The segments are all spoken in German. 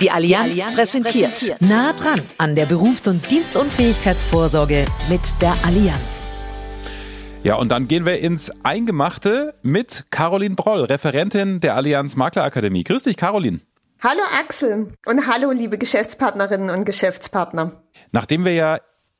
Die Allianz, Die Allianz präsentiert. präsentiert. Nah dran an der Berufs- und Dienstunfähigkeitsvorsorge mit der Allianz. Ja, und dann gehen wir ins Eingemachte mit Caroline Broll, Referentin der Allianz Maklerakademie. Grüß dich, Caroline. Hallo Axel und hallo liebe Geschäftspartnerinnen und Geschäftspartner. Nachdem wir ja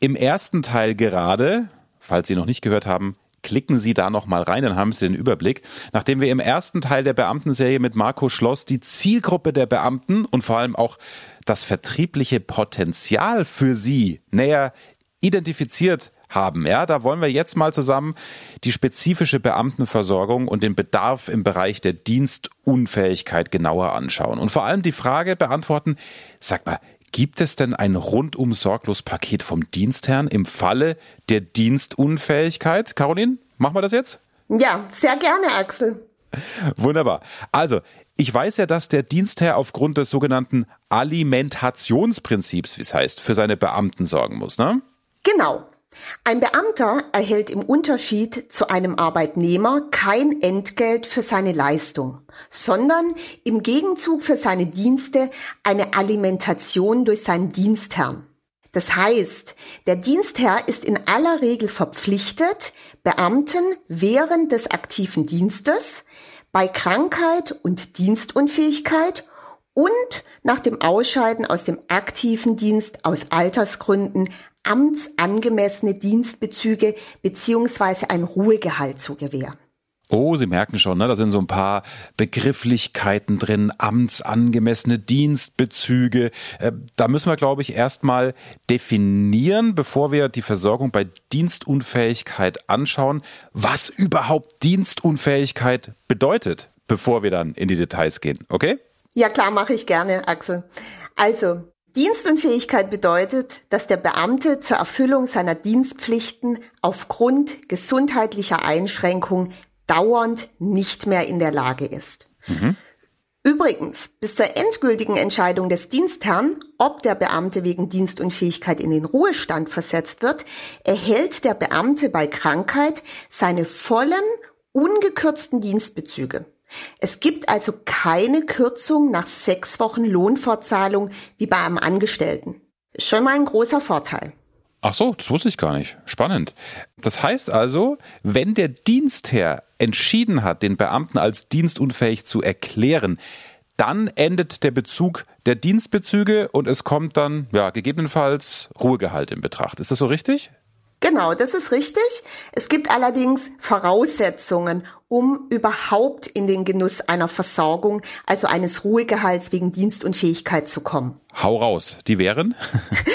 im ersten Teil gerade, falls Sie noch nicht gehört haben, klicken Sie da noch mal rein, dann haben Sie den Überblick. Nachdem wir im ersten Teil der Beamtenserie mit Marco Schloss die Zielgruppe der Beamten und vor allem auch das vertriebliche Potenzial für sie näher identifiziert haben. Ja, da wollen wir jetzt mal zusammen die spezifische Beamtenversorgung und den Bedarf im Bereich der Dienstunfähigkeit genauer anschauen und vor allem die Frage beantworten, sag mal, Gibt es denn ein rundum sorglos Paket vom Dienstherrn im Falle der Dienstunfähigkeit? Caroline, machen wir das jetzt? Ja, sehr gerne, Axel. Wunderbar. Also, ich weiß ja, dass der Dienstherr aufgrund des sogenannten Alimentationsprinzips, wie es heißt, für seine Beamten sorgen muss, ne? Genau. Ein Beamter erhält im Unterschied zu einem Arbeitnehmer kein Entgelt für seine Leistung, sondern im Gegenzug für seine Dienste eine Alimentation durch seinen Dienstherrn. Das heißt, der Dienstherr ist in aller Regel verpflichtet, Beamten während des aktiven Dienstes bei Krankheit und Dienstunfähigkeit und nach dem Ausscheiden aus dem aktiven Dienst aus Altersgründen amtsangemessene Dienstbezüge beziehungsweise ein Ruhegehalt zu gewähren. Oh, Sie merken schon, ne? da sind so ein paar Begrifflichkeiten drin, amtsangemessene Dienstbezüge. Äh, da müssen wir, glaube ich, erstmal definieren, bevor wir die Versorgung bei Dienstunfähigkeit anschauen, was überhaupt Dienstunfähigkeit bedeutet, bevor wir dann in die Details gehen. Okay? Ja, klar, mache ich gerne, Axel. Also, Dienstunfähigkeit bedeutet, dass der Beamte zur Erfüllung seiner Dienstpflichten aufgrund gesundheitlicher Einschränkung dauernd nicht mehr in der Lage ist. Mhm. Übrigens, bis zur endgültigen Entscheidung des Dienstherrn, ob der Beamte wegen Dienstunfähigkeit in den Ruhestand versetzt wird, erhält der Beamte bei Krankheit seine vollen, ungekürzten Dienstbezüge. Es gibt also keine Kürzung nach sechs Wochen Lohnfortzahlung wie bei einem Angestellten. Schon mal ein großer Vorteil. Ach so, das wusste ich gar nicht. Spannend. Das heißt also, wenn der Dienstherr entschieden hat, den Beamten als dienstunfähig zu erklären, dann endet der Bezug der Dienstbezüge und es kommt dann, ja, gegebenenfalls Ruhegehalt in Betracht. Ist das so richtig? Genau, das ist richtig. Es gibt allerdings Voraussetzungen, um überhaupt in den Genuss einer Versorgung, also eines Ruhegehalts wegen Dienstunfähigkeit zu kommen. Hau raus, die wären?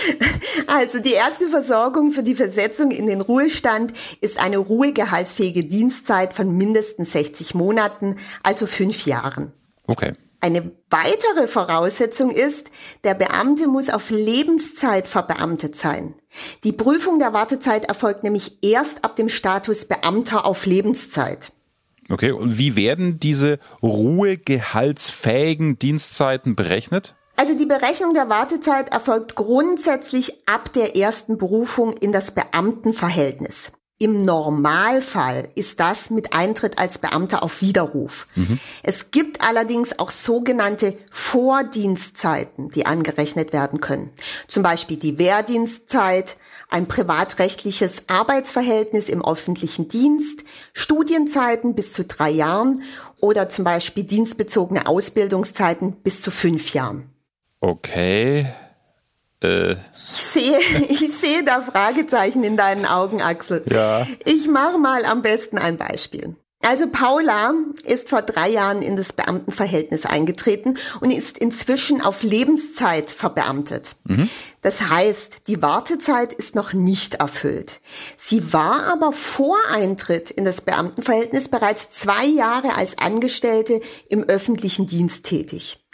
also die erste Versorgung für die Versetzung in den Ruhestand ist eine ruhegehaltsfähige Dienstzeit von mindestens 60 Monaten, also fünf Jahren. Okay. Eine weitere Voraussetzung ist, der Beamte muss auf Lebenszeit verbeamtet sein. Die Prüfung der Wartezeit erfolgt nämlich erst ab dem Status Beamter auf Lebenszeit. Okay, und wie werden diese ruhegehaltsfähigen Dienstzeiten berechnet? Also die Berechnung der Wartezeit erfolgt grundsätzlich ab der ersten Berufung in das Beamtenverhältnis. Im Normalfall ist das mit Eintritt als Beamter auf Widerruf. Mhm. Es gibt allerdings auch sogenannte Vordienstzeiten, die angerechnet werden können. Zum Beispiel die Wehrdienstzeit, ein privatrechtliches Arbeitsverhältnis im öffentlichen Dienst, Studienzeiten bis zu drei Jahren oder zum Beispiel dienstbezogene Ausbildungszeiten bis zu fünf Jahren. Okay, äh. Ich sehe, ich sehe da Fragezeichen in deinen Augen, Axel. Ja. Ich mache mal am besten ein Beispiel. Also Paula ist vor drei Jahren in das Beamtenverhältnis eingetreten und ist inzwischen auf Lebenszeit verbeamtet. Mhm. Das heißt, die Wartezeit ist noch nicht erfüllt. Sie war aber vor Eintritt in das Beamtenverhältnis bereits zwei Jahre als Angestellte im öffentlichen Dienst tätig.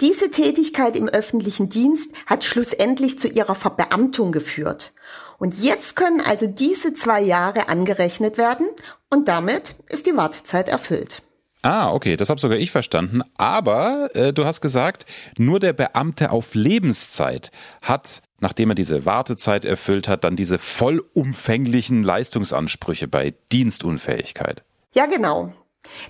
Diese Tätigkeit im öffentlichen Dienst hat schlussendlich zu ihrer Verbeamtung geführt. Und jetzt können also diese zwei Jahre angerechnet werden und damit ist die Wartezeit erfüllt. Ah, okay, das habe sogar ich verstanden. Aber äh, du hast gesagt, nur der Beamte auf Lebenszeit hat, nachdem er diese Wartezeit erfüllt hat, dann diese vollumfänglichen Leistungsansprüche bei Dienstunfähigkeit. Ja, genau.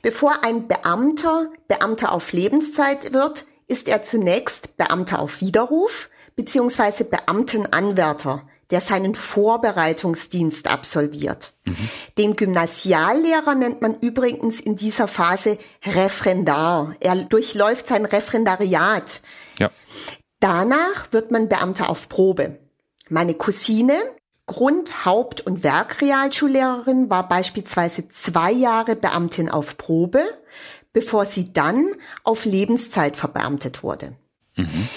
Bevor ein Beamter Beamter auf Lebenszeit wird, ist er zunächst Beamter auf Widerruf bzw. Beamtenanwärter, der seinen Vorbereitungsdienst absolviert. Mhm. Den Gymnasiallehrer nennt man übrigens in dieser Phase Referendar. Er durchläuft sein Referendariat. Ja. Danach wird man Beamter auf Probe. Meine Cousine, Grund-, Haupt- und Werkrealschullehrerin, war beispielsweise zwei Jahre Beamtin auf Probe, bevor sie dann auf Lebenszeit verbeamtet wurde. Mhm.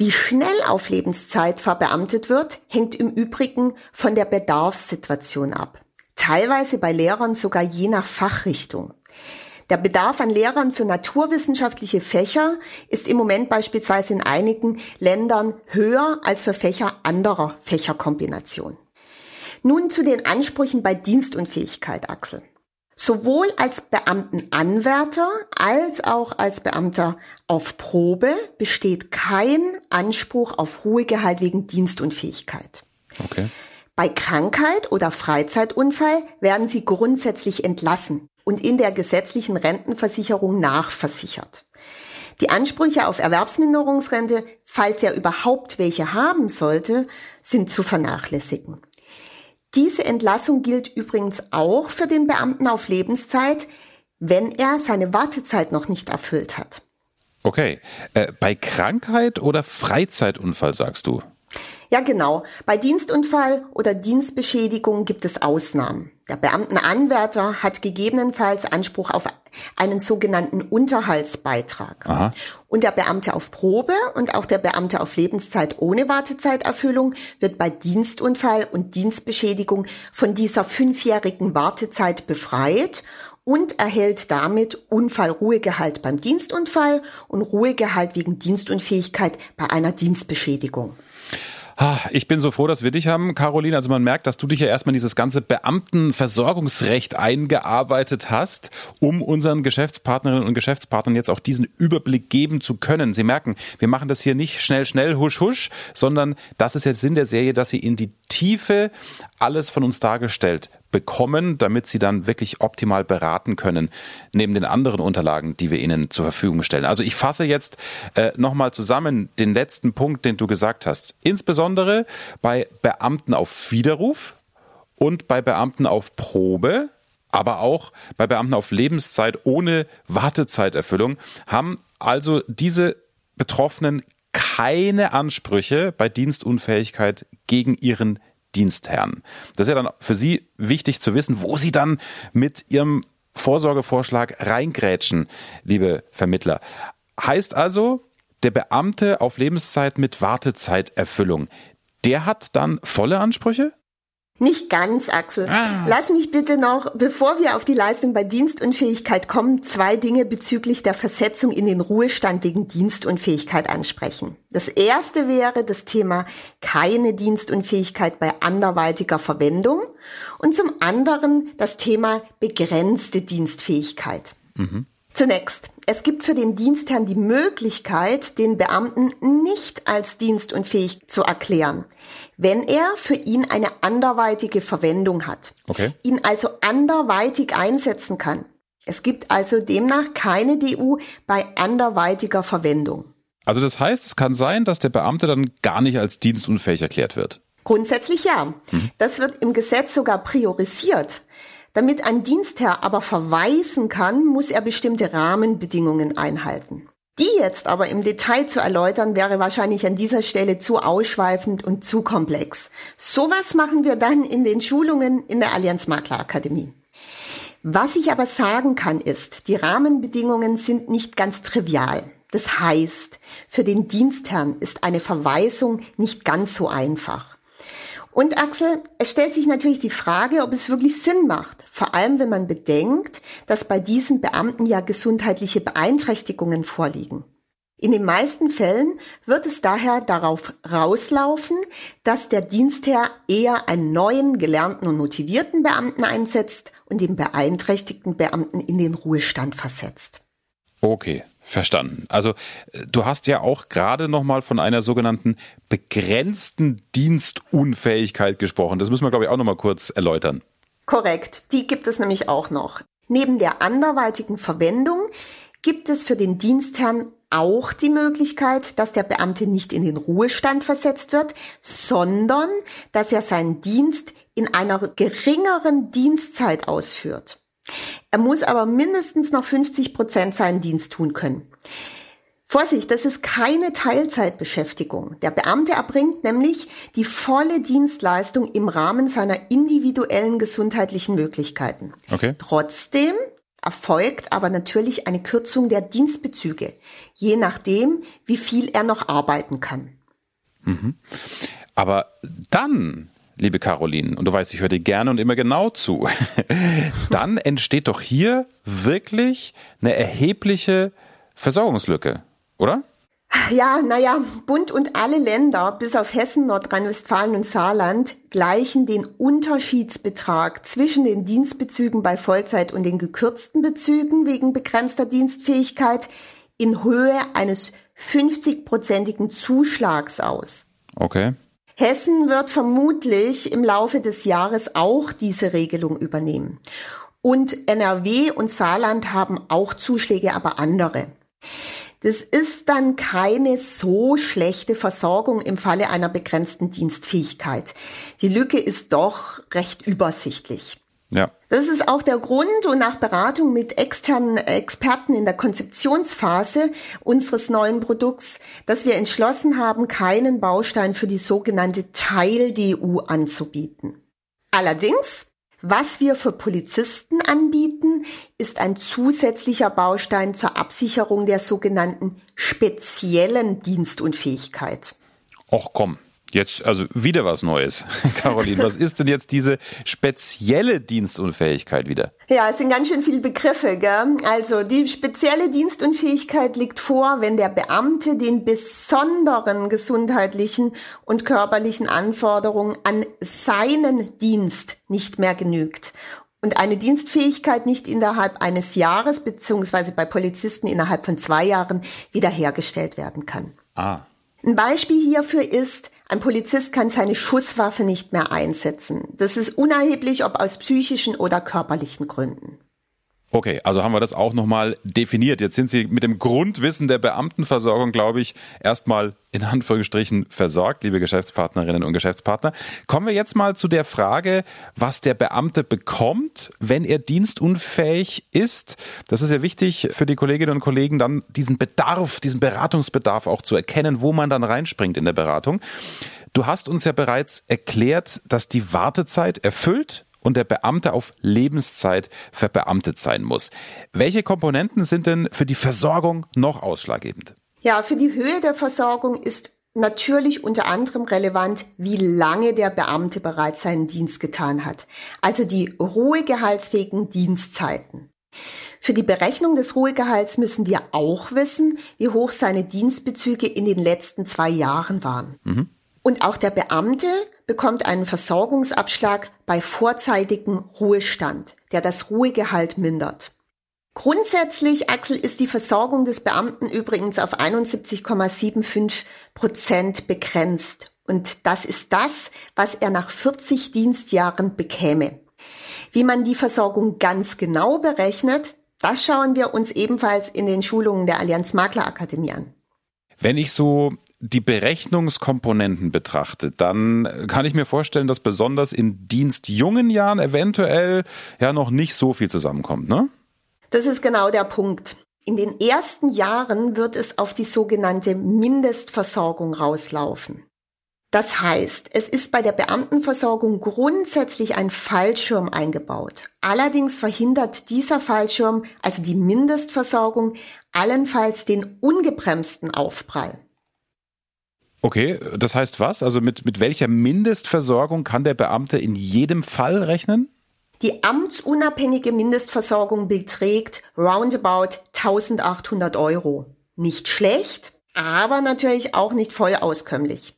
Wie schnell auf Lebenszeit verbeamtet wird, hängt im Übrigen von der Bedarfssituation ab. Teilweise bei Lehrern sogar je nach Fachrichtung. Der Bedarf an Lehrern für naturwissenschaftliche Fächer ist im Moment beispielsweise in einigen Ländern höher als für Fächer anderer Fächerkombinationen. Nun zu den Ansprüchen bei Dienstunfähigkeit, Axel. Sowohl als Beamtenanwärter als auch als Beamter auf Probe besteht kein Anspruch auf Ruhegehalt wegen Dienstunfähigkeit. Okay. Bei Krankheit oder Freizeitunfall werden sie grundsätzlich entlassen und in der gesetzlichen Rentenversicherung nachversichert. Die Ansprüche auf Erwerbsminderungsrente, falls er überhaupt welche haben sollte, sind zu vernachlässigen. Diese Entlassung gilt übrigens auch für den Beamten auf Lebenszeit, wenn er seine Wartezeit noch nicht erfüllt hat. Okay. Äh, bei Krankheit oder Freizeitunfall sagst du? Ja, genau. Bei Dienstunfall oder Dienstbeschädigung gibt es Ausnahmen. Der Beamtenanwärter hat gegebenenfalls Anspruch auf einen sogenannten Unterhaltsbeitrag. Aha. Und der Beamte auf Probe und auch der Beamte auf Lebenszeit ohne Wartezeiterfüllung wird bei Dienstunfall und Dienstbeschädigung von dieser fünfjährigen Wartezeit befreit und erhält damit Unfallruhegehalt beim Dienstunfall und Ruhegehalt wegen Dienstunfähigkeit bei einer Dienstbeschädigung. Ich bin so froh, dass wir dich haben, Caroline. Also man merkt, dass du dich ja erstmal in dieses ganze Beamtenversorgungsrecht eingearbeitet hast, um unseren Geschäftspartnerinnen und Geschäftspartnern jetzt auch diesen Überblick geben zu können. Sie merken, wir machen das hier nicht schnell, schnell, husch, husch, sondern das ist jetzt Sinn der Serie, dass sie in die Tiefe alles von uns dargestellt bekommen, damit Sie dann wirklich optimal beraten können, neben den anderen Unterlagen, die wir Ihnen zur Verfügung stellen. Also ich fasse jetzt äh, nochmal zusammen den letzten Punkt, den du gesagt hast. Insbesondere bei Beamten auf Widerruf und bei Beamten auf Probe, aber auch bei Beamten auf Lebenszeit ohne Wartezeiterfüllung haben also diese Betroffenen keine Ansprüche bei Dienstunfähigkeit gegen ihren Dienstherren. Das ist ja dann für Sie wichtig zu wissen, wo Sie dann mit Ihrem Vorsorgevorschlag reingrätschen, liebe Vermittler. Heißt also, der Beamte auf Lebenszeit mit Wartezeiterfüllung, der hat dann volle Ansprüche? Nicht ganz, Axel. Ah. Lass mich bitte noch, bevor wir auf die Leistung bei Dienstunfähigkeit kommen, zwei Dinge bezüglich der Versetzung in den Ruhestand wegen Dienstunfähigkeit ansprechen. Das erste wäre das Thema keine Dienstunfähigkeit bei anderweitiger Verwendung und zum anderen das Thema begrenzte Dienstfähigkeit. Mhm. Zunächst, es gibt für den Dienstherrn die Möglichkeit, den Beamten nicht als dienstunfähig zu erklären, wenn er für ihn eine anderweitige Verwendung hat, okay. ihn also anderweitig einsetzen kann. Es gibt also demnach keine DU bei anderweitiger Verwendung. Also das heißt, es kann sein, dass der Beamte dann gar nicht als dienstunfähig erklärt wird. Grundsätzlich ja. Mhm. Das wird im Gesetz sogar priorisiert. Damit ein Dienstherr aber verweisen kann, muss er bestimmte Rahmenbedingungen einhalten. Die jetzt aber im Detail zu erläutern, wäre wahrscheinlich an dieser Stelle zu ausschweifend und zu komplex. Sowas machen wir dann in den Schulungen in der Allianz Makler Akademie. Was ich aber sagen kann ist, die Rahmenbedingungen sind nicht ganz trivial. Das heißt, für den Dienstherrn ist eine Verweisung nicht ganz so einfach. Und Axel, es stellt sich natürlich die Frage, ob es wirklich Sinn macht, vor allem wenn man bedenkt, dass bei diesen Beamten ja gesundheitliche Beeinträchtigungen vorliegen. In den meisten Fällen wird es daher darauf rauslaufen, dass der Dienstherr eher einen neuen, gelernten und motivierten Beamten einsetzt und den beeinträchtigten Beamten in den Ruhestand versetzt. Okay, verstanden. Also äh, du hast ja auch gerade noch mal von einer sogenannten begrenzten Dienstunfähigkeit gesprochen. Das müssen wir glaube ich auch noch mal kurz erläutern. Korrekt, die gibt es nämlich auch noch. Neben der anderweitigen Verwendung gibt es für den Dienstherrn auch die Möglichkeit, dass der Beamte nicht in den Ruhestand versetzt wird, sondern dass er seinen Dienst in einer geringeren Dienstzeit ausführt. Er muss aber mindestens noch 50 Prozent seinen Dienst tun können. Vorsicht, das ist keine Teilzeitbeschäftigung. Der Beamte erbringt nämlich die volle Dienstleistung im Rahmen seiner individuellen gesundheitlichen Möglichkeiten. Okay. Trotzdem erfolgt aber natürlich eine Kürzung der Dienstbezüge, je nachdem, wie viel er noch arbeiten kann. Mhm. Aber dann, liebe Caroline, und du weißt, ich höre dir gerne und immer genau zu, dann entsteht doch hier wirklich eine erhebliche Versorgungslücke oder? Ja, naja, Bund und alle Länder, bis auf Hessen, Nordrhein-Westfalen und Saarland, gleichen den Unterschiedsbetrag zwischen den Dienstbezügen bei Vollzeit und den gekürzten Bezügen wegen begrenzter Dienstfähigkeit in Höhe eines 50-prozentigen Zuschlags aus. Okay. Hessen wird vermutlich im Laufe des Jahres auch diese Regelung übernehmen. Und NRW und Saarland haben auch Zuschläge, aber andere. Das ist dann keine so schlechte Versorgung im Falle einer begrenzten Dienstfähigkeit. Die Lücke ist doch recht übersichtlich. Ja. Das ist auch der Grund und nach Beratung mit externen Experten in der Konzeptionsphase unseres neuen Produkts, dass wir entschlossen haben, keinen Baustein für die sogenannte Teil-DU anzubieten. Allerdings was wir für Polizisten anbieten, ist ein zusätzlicher Baustein zur Absicherung der sogenannten speziellen Dienstunfähigkeit. Och komm, Jetzt also wieder was Neues. Caroline, was ist denn jetzt diese spezielle Dienstunfähigkeit wieder? Ja, es sind ganz schön viele Begriffe. Gell? Also die spezielle Dienstunfähigkeit liegt vor, wenn der Beamte den besonderen gesundheitlichen und körperlichen Anforderungen an seinen Dienst nicht mehr genügt und eine Dienstfähigkeit nicht innerhalb eines Jahres beziehungsweise bei Polizisten innerhalb von zwei Jahren wiederhergestellt werden kann. Ah. Ein Beispiel hierfür ist, ein Polizist kann seine Schusswaffe nicht mehr einsetzen. Das ist unerheblich, ob aus psychischen oder körperlichen Gründen. Okay, also haben wir das auch nochmal definiert. Jetzt sind Sie mit dem Grundwissen der Beamtenversorgung, glaube ich, erstmal in Anführungsstrichen versorgt, liebe Geschäftspartnerinnen und Geschäftspartner. Kommen wir jetzt mal zu der Frage, was der Beamte bekommt, wenn er dienstunfähig ist. Das ist ja wichtig für die Kolleginnen und Kollegen, dann diesen Bedarf, diesen Beratungsbedarf auch zu erkennen, wo man dann reinspringt in der Beratung. Du hast uns ja bereits erklärt, dass die Wartezeit erfüllt und der Beamte auf Lebenszeit verbeamtet sein muss. Welche Komponenten sind denn für die Versorgung noch ausschlaggebend? Ja, für die Höhe der Versorgung ist natürlich unter anderem relevant, wie lange der Beamte bereits seinen Dienst getan hat. Also die ruhegehaltsfähigen Dienstzeiten. Für die Berechnung des Ruhegehalts müssen wir auch wissen, wie hoch seine Dienstbezüge in den letzten zwei Jahren waren. Mhm. Und auch der Beamte bekommt einen Versorgungsabschlag bei vorzeitigem Ruhestand, der das Ruhegehalt mindert. Grundsätzlich, Axel, ist die Versorgung des Beamten übrigens auf 71,75 Prozent begrenzt. Und das ist das, was er nach 40 Dienstjahren bekäme. Wie man die Versorgung ganz genau berechnet, das schauen wir uns ebenfalls in den Schulungen der Allianz Makler Akademie an. Wenn ich so die Berechnungskomponenten betrachtet, dann kann ich mir vorstellen, dass besonders in dienstjungen Jahren eventuell ja noch nicht so viel zusammenkommt, ne? Das ist genau der Punkt. In den ersten Jahren wird es auf die sogenannte Mindestversorgung rauslaufen. Das heißt, es ist bei der Beamtenversorgung grundsätzlich ein Fallschirm eingebaut. Allerdings verhindert dieser Fallschirm, also die Mindestversorgung, allenfalls den ungebremsten Aufprall. Okay, das heißt was? Also mit, mit welcher Mindestversorgung kann der Beamte in jedem Fall rechnen? Die amtsunabhängige Mindestversorgung beträgt roundabout 1800 Euro. Nicht schlecht, aber natürlich auch nicht voll auskömmlich.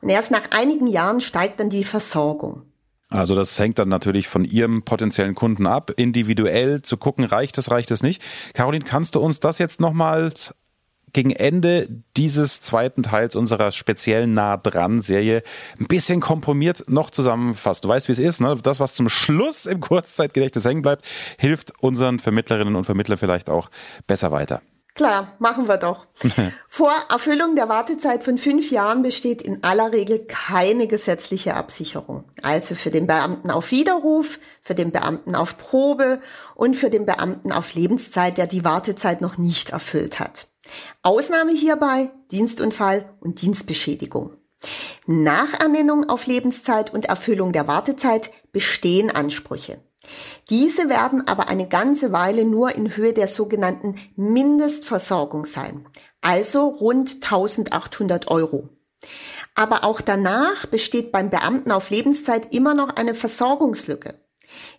Und erst nach einigen Jahren steigt dann die Versorgung. Also das hängt dann natürlich von Ihrem potenziellen Kunden ab, individuell zu gucken, reicht es, reicht es nicht. Caroline, kannst du uns das jetzt nochmals gegen Ende dieses zweiten Teils unserer speziellen Nah dran Serie ein bisschen komprimiert noch zusammenfasst. Du weißt, wie es ist, ne? Das, was zum Schluss im Kurzzeitgedächtnis hängen bleibt, hilft unseren Vermittlerinnen und Vermittlern vielleicht auch besser weiter. Klar, machen wir doch. Vor Erfüllung der Wartezeit von fünf Jahren besteht in aller Regel keine gesetzliche Absicherung. Also für den Beamten auf Widerruf, für den Beamten auf Probe und für den Beamten auf Lebenszeit, der die Wartezeit noch nicht erfüllt hat. Ausnahme hierbei Dienstunfall und Dienstbeschädigung. Nach Ernennung auf Lebenszeit und Erfüllung der Wartezeit bestehen Ansprüche. Diese werden aber eine ganze Weile nur in Höhe der sogenannten Mindestversorgung sein, also rund 1800 Euro. Aber auch danach besteht beim Beamten auf Lebenszeit immer noch eine Versorgungslücke.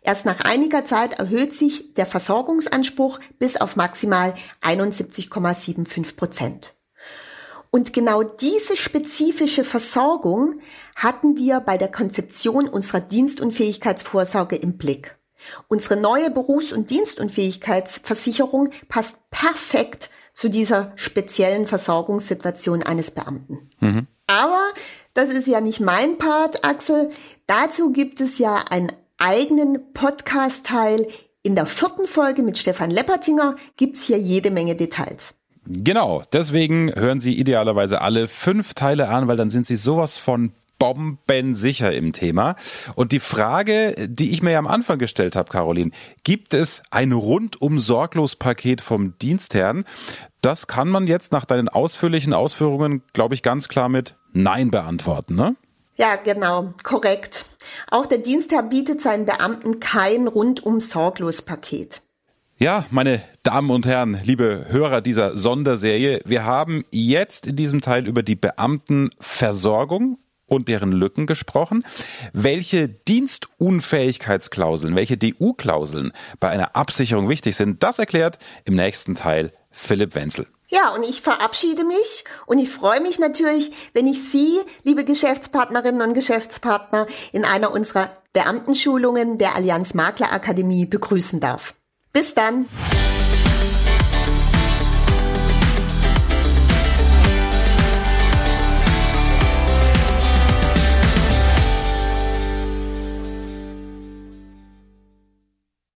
Erst nach einiger Zeit erhöht sich der Versorgungsanspruch bis auf maximal 71,75 Prozent. Und genau diese spezifische Versorgung hatten wir bei der Konzeption unserer Dienstunfähigkeitsvorsorge im Blick. Unsere neue Berufs- und Dienstunfähigkeitsversicherung passt perfekt zu dieser speziellen Versorgungssituation eines Beamten. Mhm. Aber das ist ja nicht mein Part, Axel. Dazu gibt es ja einen eigenen Podcast-Teil. In der vierten Folge mit Stefan Leppertinger gibt's hier jede Menge Details. Genau, deswegen hören Sie idealerweise alle fünf Teile an, weil dann sind Sie sowas von bombensicher im Thema. Und die Frage, die ich mir ja am Anfang gestellt habe, Caroline, gibt es ein rundum sorglos Paket vom Dienstherrn? Das kann man jetzt nach deinen ausführlichen Ausführungen, glaube ich, ganz klar mit Nein beantworten, ne? Ja, genau, korrekt. Auch der Dienstherr bietet seinen Beamten kein rundum sorglos Paket. Ja, meine Damen und Herren, liebe Hörer dieser Sonderserie, wir haben jetzt in diesem Teil über die Beamtenversorgung und deren Lücken gesprochen. Welche Dienstunfähigkeitsklauseln, welche DU-Klauseln bei einer Absicherung wichtig sind, das erklärt im nächsten Teil Philipp Wenzel. Ja, und ich verabschiede mich und ich freue mich natürlich, wenn ich Sie, liebe Geschäftspartnerinnen und Geschäftspartner, in einer unserer Beamtenschulungen der Allianz Makler Akademie begrüßen darf. Bis dann!